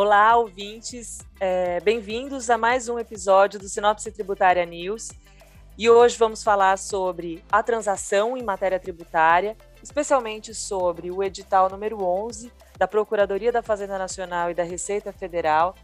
Olá, ouvintes. É, Bem-vindos a mais um episódio do Sinopse Tributária News. E hoje vamos falar sobre a transação em matéria tributária, especialmente sobre o edital número 11 da Procuradoria da Fazenda Nacional e da Receita Federal,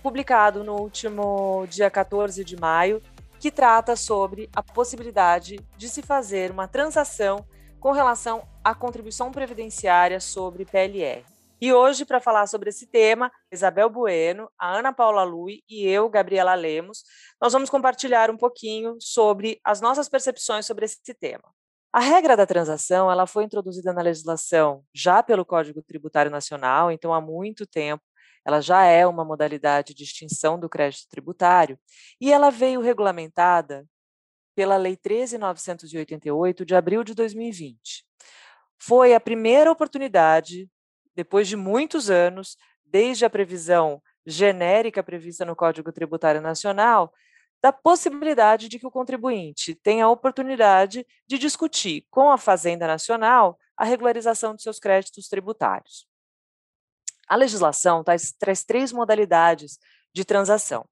publicado no último dia 14 de maio, que trata sobre a possibilidade de se fazer uma transação com relação à contribuição previdenciária sobre PLR. E hoje, para falar sobre esse tema, Isabel Bueno, a Ana Paula Lui e eu, Gabriela Lemos, nós vamos compartilhar um pouquinho sobre as nossas percepções sobre esse tema. A regra da transação ela foi introduzida na legislação já pelo Código Tributário Nacional, então há muito tempo ela já é uma modalidade de extinção do crédito tributário e ela veio regulamentada pela Lei 13.988 de abril de 2020. Foi a primeira oportunidade depois de muitos anos, desde a previsão genérica prevista no Código Tributário Nacional, da possibilidade de que o contribuinte tenha a oportunidade de discutir com a Fazenda Nacional a regularização de seus créditos tributários. A legislação traz, três modalidades de transação.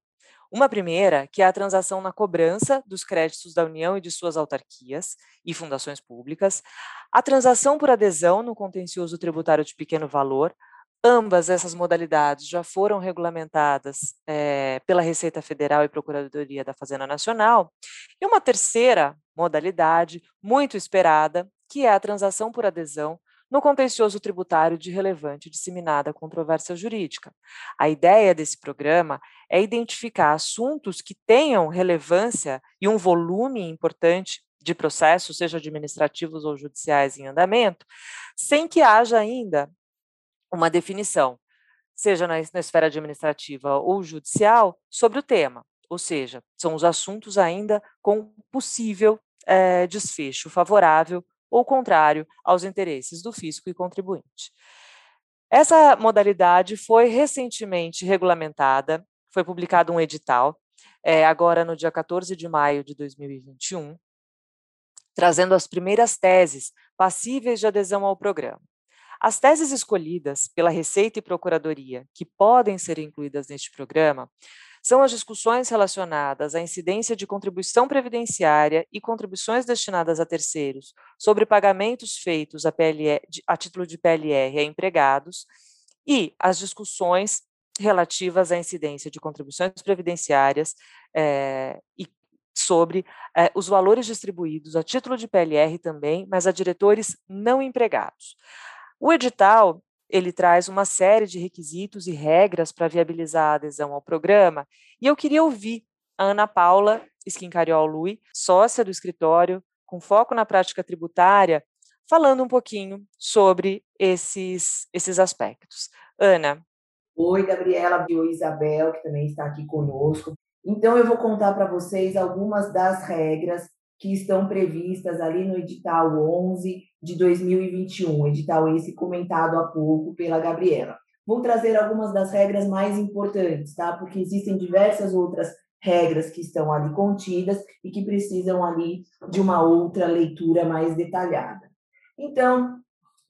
Uma primeira, que é a transação na cobrança dos créditos da União e de suas autarquias e fundações públicas, a transação por adesão no contencioso tributário de pequeno valor. Ambas essas modalidades já foram regulamentadas é, pela Receita Federal e Procuradoria da Fazenda Nacional. E uma terceira modalidade, muito esperada, que é a transação por adesão no contencioso tributário de relevante disseminada controvérsia jurídica. A ideia desse programa é identificar assuntos que tenham relevância e um volume importante de processos, seja administrativos ou judiciais em andamento, sem que haja ainda uma definição, seja na, na esfera administrativa ou judicial, sobre o tema. Ou seja, são os assuntos ainda com possível é, desfecho favorável ou contrário aos interesses do fisco e contribuinte. Essa modalidade foi recentemente regulamentada, foi publicado um edital, é, agora no dia 14 de maio de 2021, trazendo as primeiras teses passíveis de adesão ao programa. As teses escolhidas pela Receita e Procuradoria, que podem ser incluídas neste programa, são as discussões relacionadas à incidência de contribuição previdenciária e contribuições destinadas a terceiros sobre pagamentos feitos a, PLR, a título de PLR a empregados e as discussões relativas à incidência de contribuições previdenciárias é, e sobre é, os valores distribuídos a título de PLR também, mas a diretores não empregados. O edital ele traz uma série de requisitos e regras para viabilizar a adesão ao programa, e eu queria ouvir a Ana Paula Esquincariol Lui, sócia do escritório, com foco na prática tributária, falando um pouquinho sobre esses, esses aspectos. Ana. Oi, Gabriela, oi, Isabel, que também está aqui conosco. Então, eu vou contar para vocês algumas das regras que estão previstas ali no edital 11 de 2021, edital esse comentado há pouco pela Gabriela. Vou trazer algumas das regras mais importantes, tá? Porque existem diversas outras regras que estão ali contidas e que precisam ali de uma outra leitura mais detalhada. Então,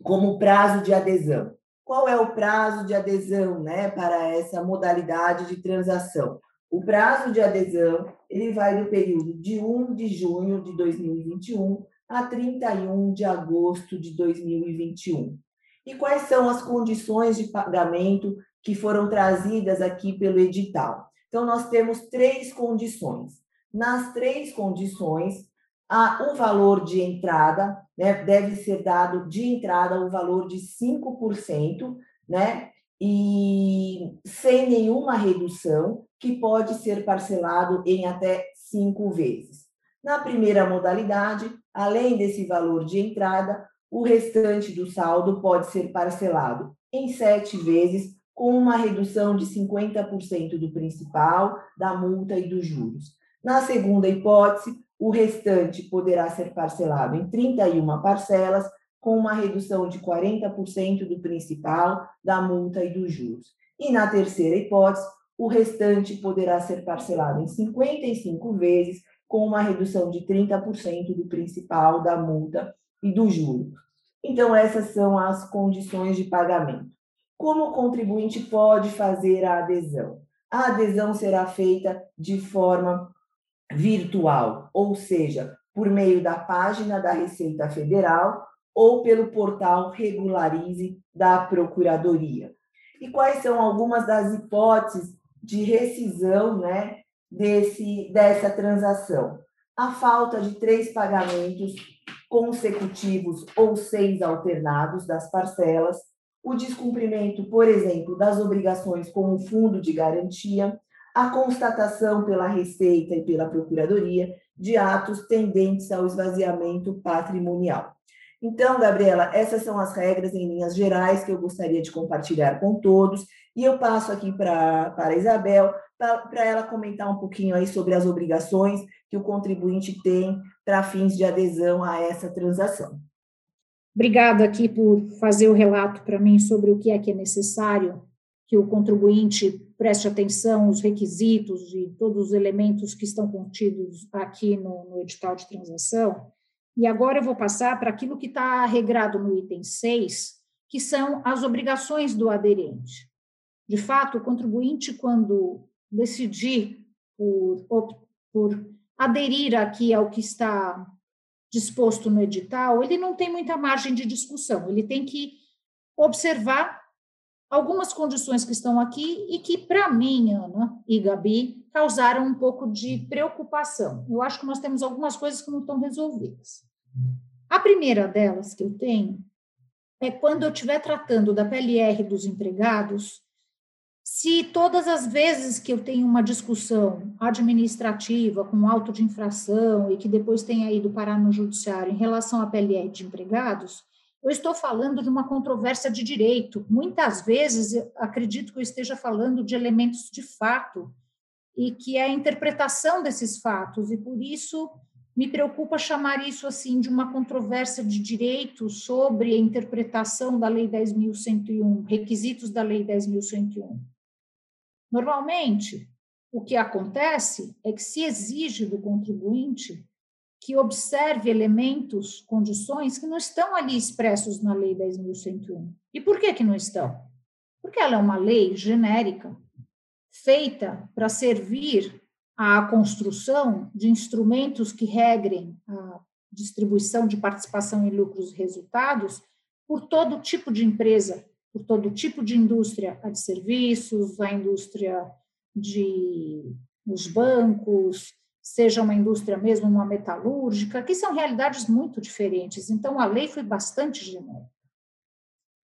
como prazo de adesão. Qual é o prazo de adesão, né, para essa modalidade de transação? O prazo de adesão ele vai do período de 1 de junho de 2021 a 31 de agosto de 2021. E quais são as condições de pagamento que foram trazidas aqui pelo edital? Então, nós temos três condições. Nas três condições, há um valor de entrada, né, deve ser dado de entrada o um valor de 5%, né, e sem nenhuma redução, que pode ser parcelado em até cinco vezes. Na primeira modalidade, além desse valor de entrada, o restante do saldo pode ser parcelado em sete vezes, com uma redução de 50% do principal, da multa e dos juros. Na segunda hipótese, o restante poderá ser parcelado em 31 parcelas, com uma redução de 40% do principal, da multa e dos juros. E na terceira hipótese, o restante poderá ser parcelado em 55 vezes, com uma redução de 30% do principal, da multa e do juro. Então, essas são as condições de pagamento. Como o contribuinte pode fazer a adesão? A adesão será feita de forma virtual, ou seja, por meio da página da Receita Federal ou pelo portal Regularize da Procuradoria. E quais são algumas das hipóteses de rescisão né, desse, dessa transação? A falta de três pagamentos consecutivos ou seis alternados das parcelas, o descumprimento, por exemplo, das obrigações com o fundo de garantia, a constatação pela Receita e pela Procuradoria de atos tendentes ao esvaziamento patrimonial. Então, Gabriela, essas são as regras em linhas gerais que eu gostaria de compartilhar com todos, e eu passo aqui para a Isabel, para ela comentar um pouquinho aí sobre as obrigações que o contribuinte tem para fins de adesão a essa transação. Obrigada aqui por fazer o relato para mim sobre o que é que é necessário que o contribuinte preste atenção os requisitos e todos os elementos que estão contidos aqui no, no edital de transação. E agora eu vou passar para aquilo que está regrado no item 6, que são as obrigações do aderente. De fato, o contribuinte, quando decidir por, por aderir aqui ao que está disposto no edital, ele não tem muita margem de discussão, ele tem que observar algumas condições que estão aqui e que, para mim, Ana e Gabi, causaram um pouco de preocupação. Eu acho que nós temos algumas coisas que não estão resolvidas. A primeira delas que eu tenho é quando eu estiver tratando da PLR dos empregados, se todas as vezes que eu tenho uma discussão administrativa com auto de infração e que depois tenha ido parar no judiciário em relação à PLR de empregados, eu estou falando de uma controvérsia de direito. Muitas vezes, acredito que eu esteja falando de elementos de fato e que é a interpretação desses fatos, e por isso me preocupa chamar isso assim de uma controvérsia de direito sobre a interpretação da Lei 10.101, requisitos da Lei 10.101. Normalmente, o que acontece é que se exige do contribuinte que observe elementos, condições que não estão ali expressos na Lei 10.101. E por que, que não estão? Porque ela é uma lei genérica, feita para servir à construção de instrumentos que regrem a distribuição de participação em lucros e resultados por todo tipo de empresa por todo tipo de indústria, a de serviços, a indústria de os bancos, seja uma indústria mesmo uma metalúrgica, que são realidades muito diferentes. Então a lei foi bastante genérica.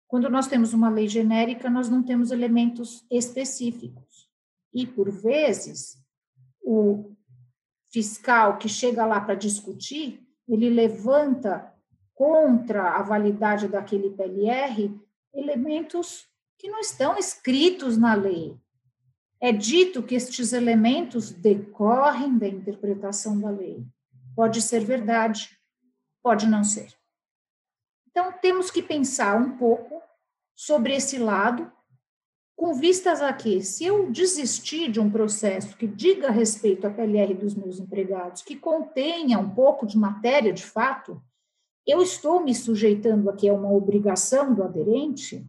Quando nós temos uma lei genérica, nós não temos elementos específicos. E por vezes o fiscal que chega lá para discutir, ele levanta contra a validade daquele PLR elementos que não estão escritos na lei. É dito que estes elementos decorrem da interpretação da lei. Pode ser verdade, pode não ser. Então, temos que pensar um pouco sobre esse lado, com vistas a que, se eu desistir de um processo que diga respeito à PLR dos meus empregados, que contenha um pouco de matéria de fato, eu estou me sujeitando aqui a uma obrigação do aderente,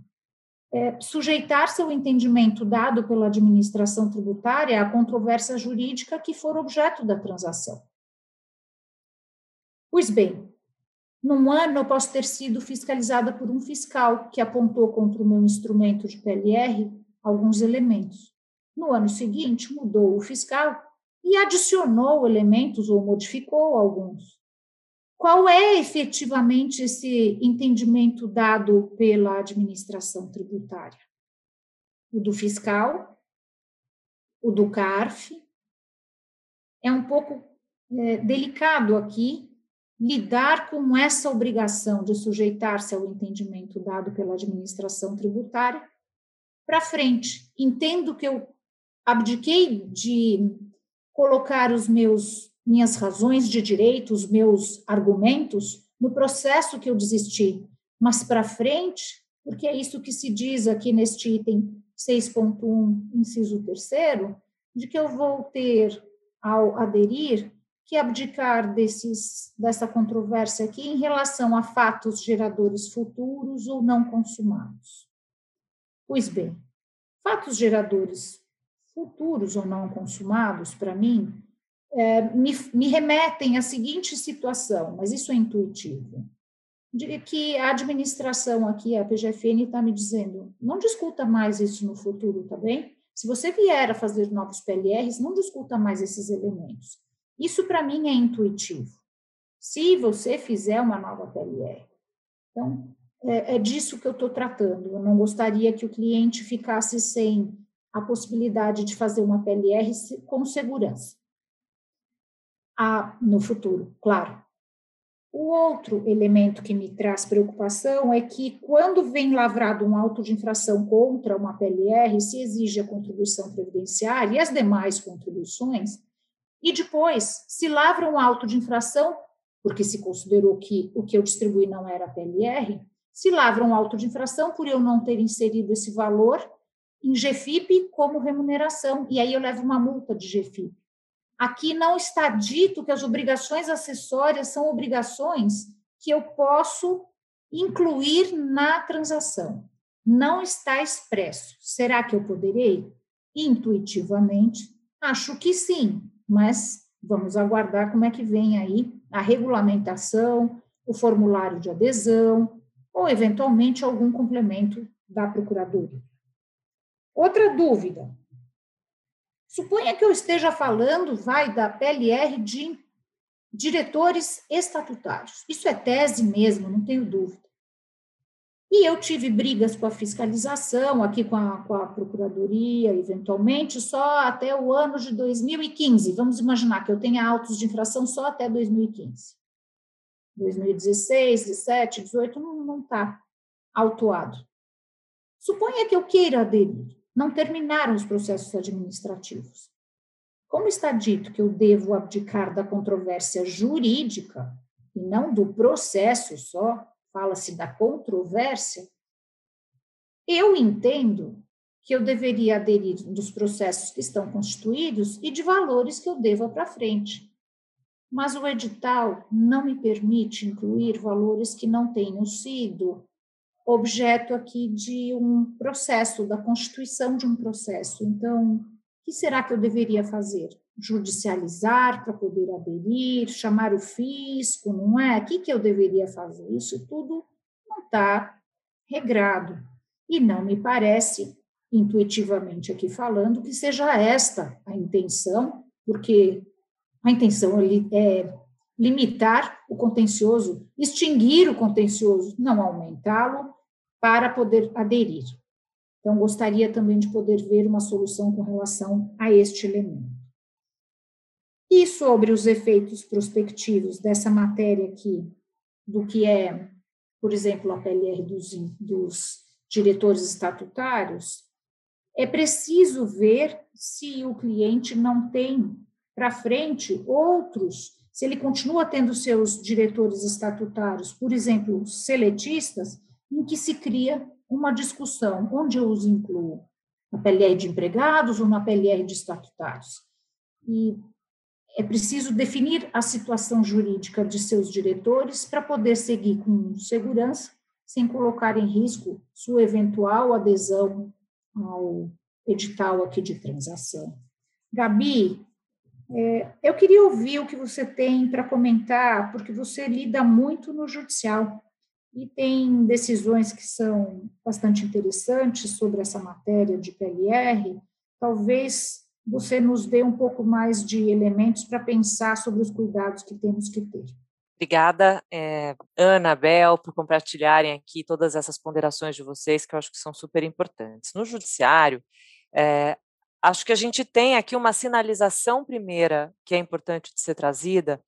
é, sujeitar-se ao entendimento dado pela administração tributária à controvérsia jurídica que for objeto da transação. Pois bem, num ano eu posso ter sido fiscalizada por um fiscal que apontou contra o meu instrumento de PLR alguns elementos. No ano seguinte, mudou o fiscal e adicionou elementos ou modificou alguns. Qual é efetivamente esse entendimento dado pela administração tributária? O do fiscal, o do CARF. É um pouco é, delicado aqui lidar com essa obrigação de sujeitar-se ao entendimento dado pela administração tributária para frente. Entendo que eu abdiquei de colocar os meus minhas razões de direito, os meus argumentos no processo que eu desisti, mas para frente, porque é isso que se diz aqui neste item 6.1, inciso 3 de que eu vou ter, ao aderir, que abdicar desses, dessa controvérsia aqui em relação a fatos geradores futuros ou não consumados. Pois bem, fatos geradores futuros ou não consumados, para mim, é, me, me remetem à seguinte situação, mas isso é intuitivo. Que a administração aqui, a PGFN, está me dizendo: não discuta mais isso no futuro, tá bem? Se você vier a fazer novos PLRs, não discuta mais esses elementos. Isso, para mim, é intuitivo. Se você fizer uma nova PLR. Então, é, é disso que eu estou tratando. Eu não gostaria que o cliente ficasse sem a possibilidade de fazer uma PLR com segurança. Ah, no futuro, claro. O outro elemento que me traz preocupação é que, quando vem lavrado um auto de infração contra uma PLR, se exige a contribuição previdenciária e as demais contribuições, e depois se lavra um auto de infração, porque se considerou que o que eu distribuí não era PLR, se lavra um auto de infração por eu não ter inserido esse valor em GFIP como remuneração, e aí eu levo uma multa de GFIP. Aqui não está dito que as obrigações acessórias são obrigações que eu posso incluir na transação. Não está expresso. Será que eu poderei? Intuitivamente, acho que sim, mas vamos aguardar como é que vem aí a regulamentação, o formulário de adesão, ou eventualmente algum complemento da Procuradoria. Outra dúvida: Suponha que eu esteja falando, vai, da PLR de diretores estatutários. Isso é tese mesmo, não tenho dúvida. E eu tive brigas com a fiscalização, aqui com a, com a procuradoria, eventualmente, só até o ano de 2015. Vamos imaginar que eu tenha autos de infração só até 2015. 2016, 17, 18, não está autuado. Suponha que eu queira aderir não terminaram os processos administrativos. Como está dito que eu devo abdicar da controvérsia jurídica e não do processo só, fala-se da controvérsia, eu entendo que eu deveria aderir dos processos que estão constituídos e de valores que eu deva para frente. Mas o edital não me permite incluir valores que não tenham sido objeto aqui de um processo, da constituição de um processo. Então, o que será que eu deveria fazer? Judicializar para poder aderir, chamar o fisco, não é? O que, que eu deveria fazer? Isso tudo não está regrado. E não me parece, intuitivamente aqui falando, que seja esta a intenção, porque a intenção é limitar o contencioso, extinguir o contencioso, não aumentá-lo, para poder aderir. Então, gostaria também de poder ver uma solução com relação a este elemento. E sobre os efeitos prospectivos dessa matéria aqui, do que é, por exemplo, a PLR dos, dos diretores estatutários, é preciso ver se o cliente não tem para frente outros, se ele continua tendo seus diretores estatutários, por exemplo, seletistas, em que se cria uma discussão, onde eu os incluo? Na PLR de empregados ou na PLR de estatutários? E é preciso definir a situação jurídica de seus diretores para poder seguir com segurança, sem colocar em risco sua eventual adesão ao edital aqui de transação. Gabi, é, eu queria ouvir o que você tem para comentar, porque você lida muito no judicial e tem decisões que são bastante interessantes sobre essa matéria de PLR. Talvez você nos dê um pouco mais de elementos para pensar sobre os cuidados que temos que ter. Obrigada, é, Ana, Bel, por compartilharem aqui todas essas ponderações de vocês, que eu acho que são super importantes. No judiciário, é, acho que a gente tem aqui uma sinalização primeira que é importante de ser trazida,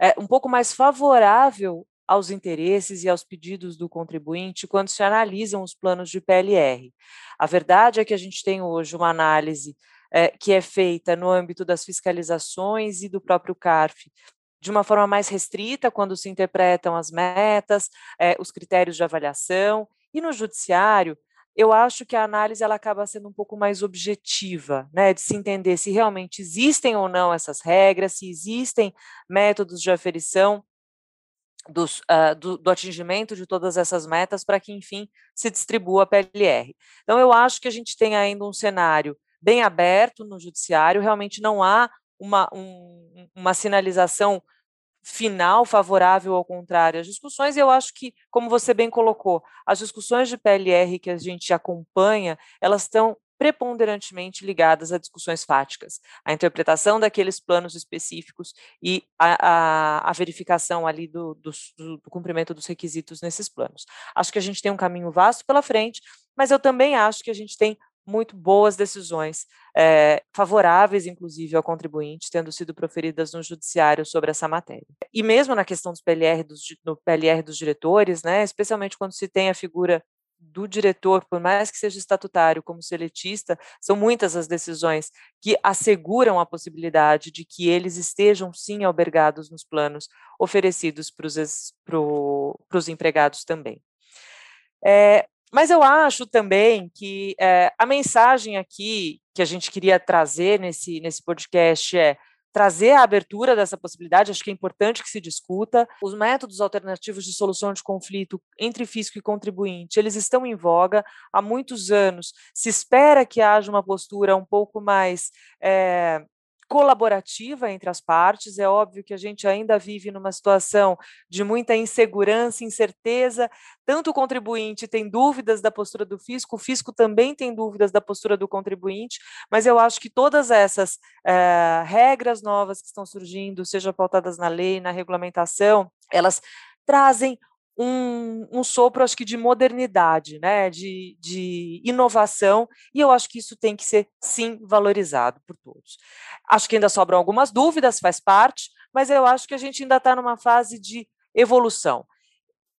é, um pouco mais favorável aos interesses e aos pedidos do contribuinte quando se analisam os planos de PLR. A verdade é que a gente tem hoje uma análise é, que é feita no âmbito das fiscalizações e do próprio CARF de uma forma mais restrita, quando se interpretam as metas, é, os critérios de avaliação, e no judiciário, eu acho que a análise ela acaba sendo um pouco mais objetiva, né, de se entender se realmente existem ou não essas regras, se existem métodos de aferição dos, uh, do, do, atingimento de todas essas metas para que, enfim, se distribua a PLR. Então, eu acho que a gente tem ainda um cenário bem aberto no judiciário, realmente não há uma, um, uma sinalização final favorável ao contrário às discussões, e eu acho que, como você bem colocou, as discussões de PLR que a gente acompanha, elas estão preponderantemente ligadas a discussões fáticas, a interpretação daqueles planos específicos e a, a, a verificação ali do, do, do, cumprimento dos requisitos nesses planos. Acho que a gente tem um caminho vasto pela frente, mas eu também acho que a gente tem muito boas decisões, é, favoráveis, inclusive, ao contribuinte, tendo sido proferidas no judiciário sobre essa matéria. E mesmo na questão dos PLR, dos, no PLR dos diretores, né, especialmente quando se tem a figura do diretor, por mais que seja estatutário como seletista, são muitas as decisões que asseguram a possibilidade de que eles estejam sim albergados nos planos oferecidos para os empregados também. É, mas eu acho também que é, a mensagem aqui que a gente queria trazer nesse, nesse podcast é trazer a abertura dessa possibilidade, acho que é importante que se discuta. Os métodos alternativos de solução de conflito entre fisco e contribuinte, eles estão em voga há muitos anos. Se espera que haja uma postura um pouco mais é, colaborativa entre as partes. É óbvio que a gente ainda vive numa situação de muita insegurança, incerteza. Tanto o contribuinte tem dúvidas da postura do fisco, o fisco também tem dúvidas da postura do contribuinte, mas eu acho que todas essas é, regras novas que estão surgindo, seja pautadas na lei, na regulamentação, elas trazem um, um, sopro, acho que, de modernidade, né, de, de inovação, e eu acho que isso tem que ser, sim, valorizado por todos. Acho que ainda sobram algumas dúvidas, faz parte, mas eu acho que a gente ainda está numa fase de evolução.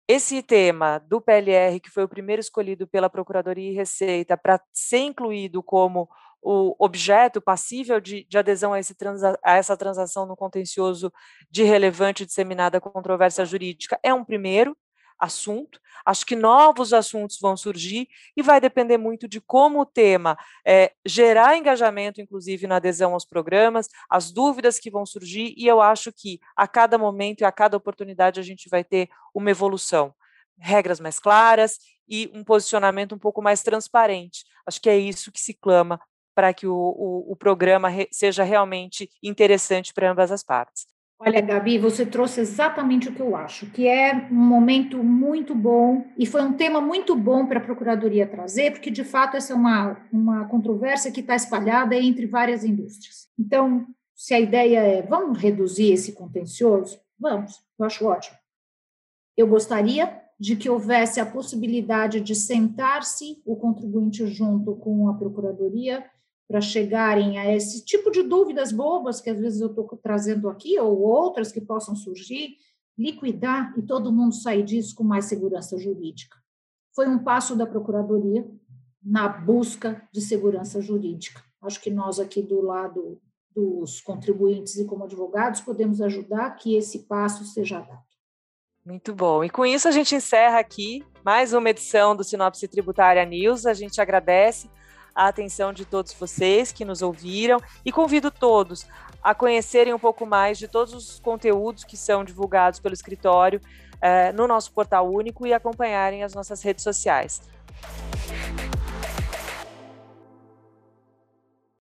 Esse tema do PLR, que foi o primeiro escolhido pela Procuradoria e Receita para ser incluído como o objeto passível de, de adesão a, transa, a, essa transação no contencioso de relevante disseminada controvérsia jurídica, é um primeiro, assunto. Acho que novos assuntos vão surgir e vai depender muito de como o tema é, gerar engajamento, inclusive na adesão aos programas, as dúvidas que vão surgir, e eu acho que a cada momento e a cada oportunidade a gente vai ter uma evolução. Regras mais claras e um posicionamento um pouco mais transparente. Acho que é isso que se clama para que o, o, o programa re, seja realmente interessante para ambas as partes. Olha, Gabi, você trouxe exatamente o que eu acho, que é um momento muito bom e foi um tema muito bom para a Procuradoria trazer, porque de fato essa é uma, uma controvérsia que está espalhada entre várias indústrias. Então, se a ideia é vamos reduzir esse contencioso, vamos, eu acho ótimo. Eu gostaria de que houvesse a possibilidade de sentar-se o contribuinte junto com a Procuradoria para chegarem a esse tipo de dúvidas bobas que às vezes eu estou trazendo aqui, ou outras que possam surgir, liquidar e todo mundo sair disso com mais segurança jurídica. Foi um passo da Procuradoria na busca de segurança jurídica. Acho que nós aqui do lado dos contribuintes e como advogados podemos ajudar que esse passo seja dado. Muito bom. E com isso a gente encerra aqui mais uma edição do Sinopse Tributária News. A gente agradece a atenção de todos vocês que nos ouviram e convido todos a conhecerem um pouco mais de todos os conteúdos que são divulgados pelo escritório eh, no nosso portal único e acompanharem as nossas redes sociais.